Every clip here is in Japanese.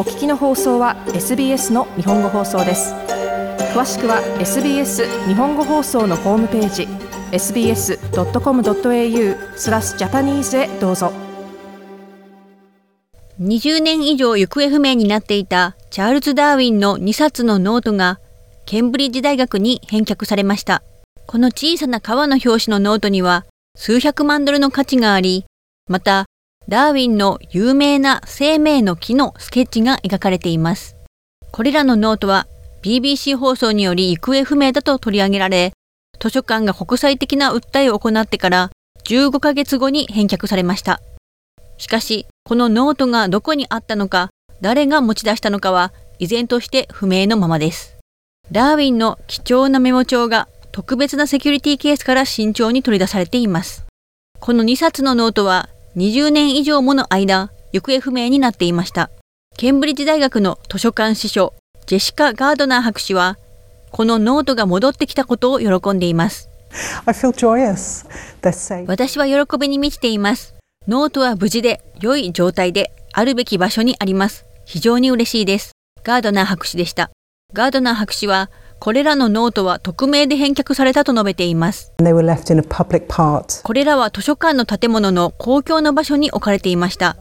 お聞きの放送は SBS の日本語放送です詳しくは SBS 日本語放送のホームページ sbs.com.au スラスジャパニーズへどうぞ20年以上行方不明になっていたチャールズ・ダーウィンの2冊のノートがケンブリッジ大学に返却されました。この小さな革の表紙のノートには数百万ドルの価値があり、またダーウィンの有名な生命の木のスケッチが描かれています。これらのノートは BBC 放送により行方不明だと取り上げられ、図書館が国際的な訴えを行ってから15ヶ月後に返却されました。しかし、このノートがどこにあったのか、誰が持ち出したのかは依然として不明のままです。ダーウィンの貴重なメモ帳が特別なセキュリティケースから慎重に取り出されています。この2冊のノートは20年以上もの間、行方不明になっていました。ケンブリッジ大学の図書館司書、ジェシカ・ガードナー博士は、このノートが戻ってきたことを喜んでいます。私は喜びに満ちています。ノートは無事で良い状態であるべき場所にあります。非常に嬉しいです。ガードナー博士でした。ガードナー博士は、これらのノートは匿名で返却されたと述べています。これらは図書館の建物の公共の場所に置かれていました。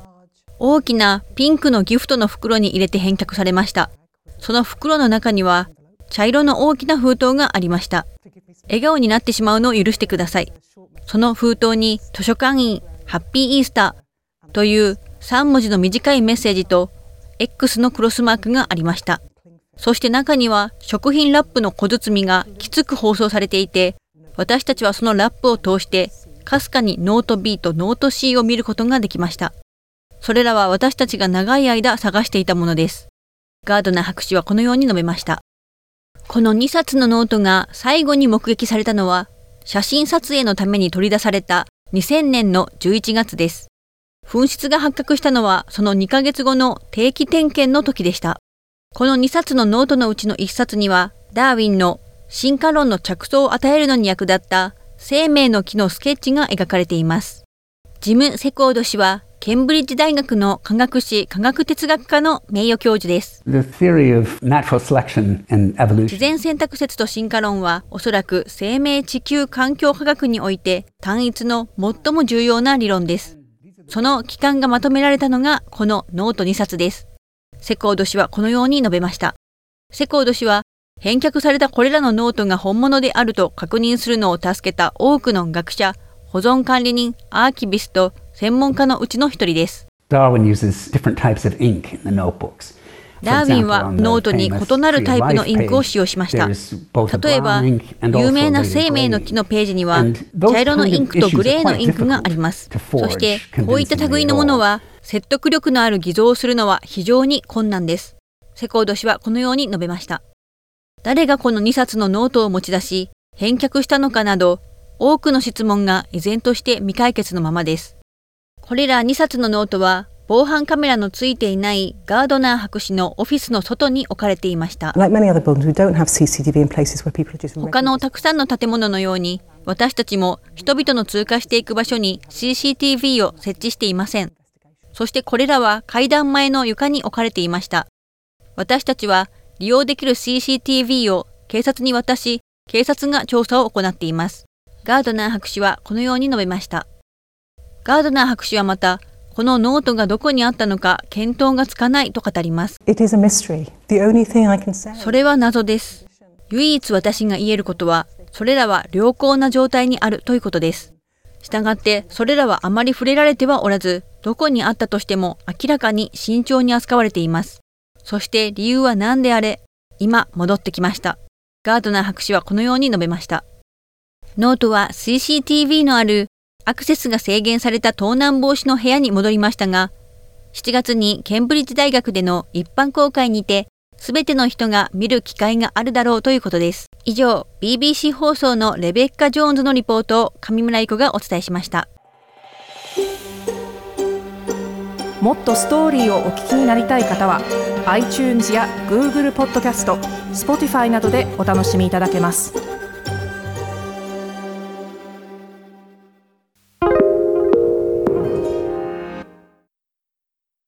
大きなピンクのギフトの袋に入れて返却されました。その袋の中には茶色の大きな封筒がありました。笑顔になってしまうのを許してください。その封筒に図書館員ハッピーイースターという3文字の短いメッセージと X のクロスマークがありました。そして中には食品ラップの小包みがきつく包装されていて、私たちはそのラップを通してかすかにノート B とノート C を見ることができました。それらは私たちが長い間探していたものです。ガードナー博士はこのように述べました。この2冊のノートが最後に目撃されたのは、写真撮影のために取り出された2000年の11月です。紛失が発覚したのはその2ヶ月後の定期点検の時でした。この2冊のノートのうちの1冊には、ダーウィンの進化論の着想を与えるのに役立った生命の木のスケッチが描かれています。ジム・セコード氏はケンブリッジ大学の科学史科学哲学科の名誉教授です。自然選択説と進化論はおそらく生命地球環境科学において単一の最も重要な理論です。その期間がまとめられたのがこのノート2冊です。セコード氏はこのように述べました。セコード氏は返却されたこれらのノートが本物であると確認するのを助けた多くの学者、保存管理人、アーキビスト、専門家のうちの一人です。ダーウィンはノートに異なるタイプのインクを使用しました。例えば、有名な生命の木のページには、茶色のインクとグレーのインクがあります。そして、こういった類のものは、説得力のある偽造をするのは非常に困難です。セコード氏はこのように述べました。誰がこの2冊のノートを持ち出し、返却したのかなど、多くの質問が依然として未解決のままです。これら2冊のノートは防犯カメラのついていないガードナー博士のオフィスの外に置かれていました。他のたくさんの建物のように私たちも人々の通過していく場所に CCTV を設置していません。そしてこれらは階段前の床に置かれていました。私たちは利用できる CCTV を警察に渡し、警察が調査を行っています。ガードナー博士はこのように述べました。ガードナー博士はまた、このノートがどこにあったのか見当がつかないと語ります。それは謎です。唯一私が言えることは、それらは良好な状態にあるということです。したがって、それらはあまり触れられてはおらず、どこにあったとしても明らかに慎重に扱われています。そして理由は何であれ、今戻ってきました。ガードナー博士はこのように述べました。ノートは CCTV のあるアクセスが制限された盗難防止の部屋に戻りましたが、7月にケンブリッジ大学での一般公開にて、すべての人が見る機会があるだろうということです。以上、BBC 放送のレベッカ・ジョーンズのリポートを上村育がお伝えしました。もっとストーリーをお聞きになりたい方は iTunes や Google ポッドキャスト Spotify などでお楽しみいただけます。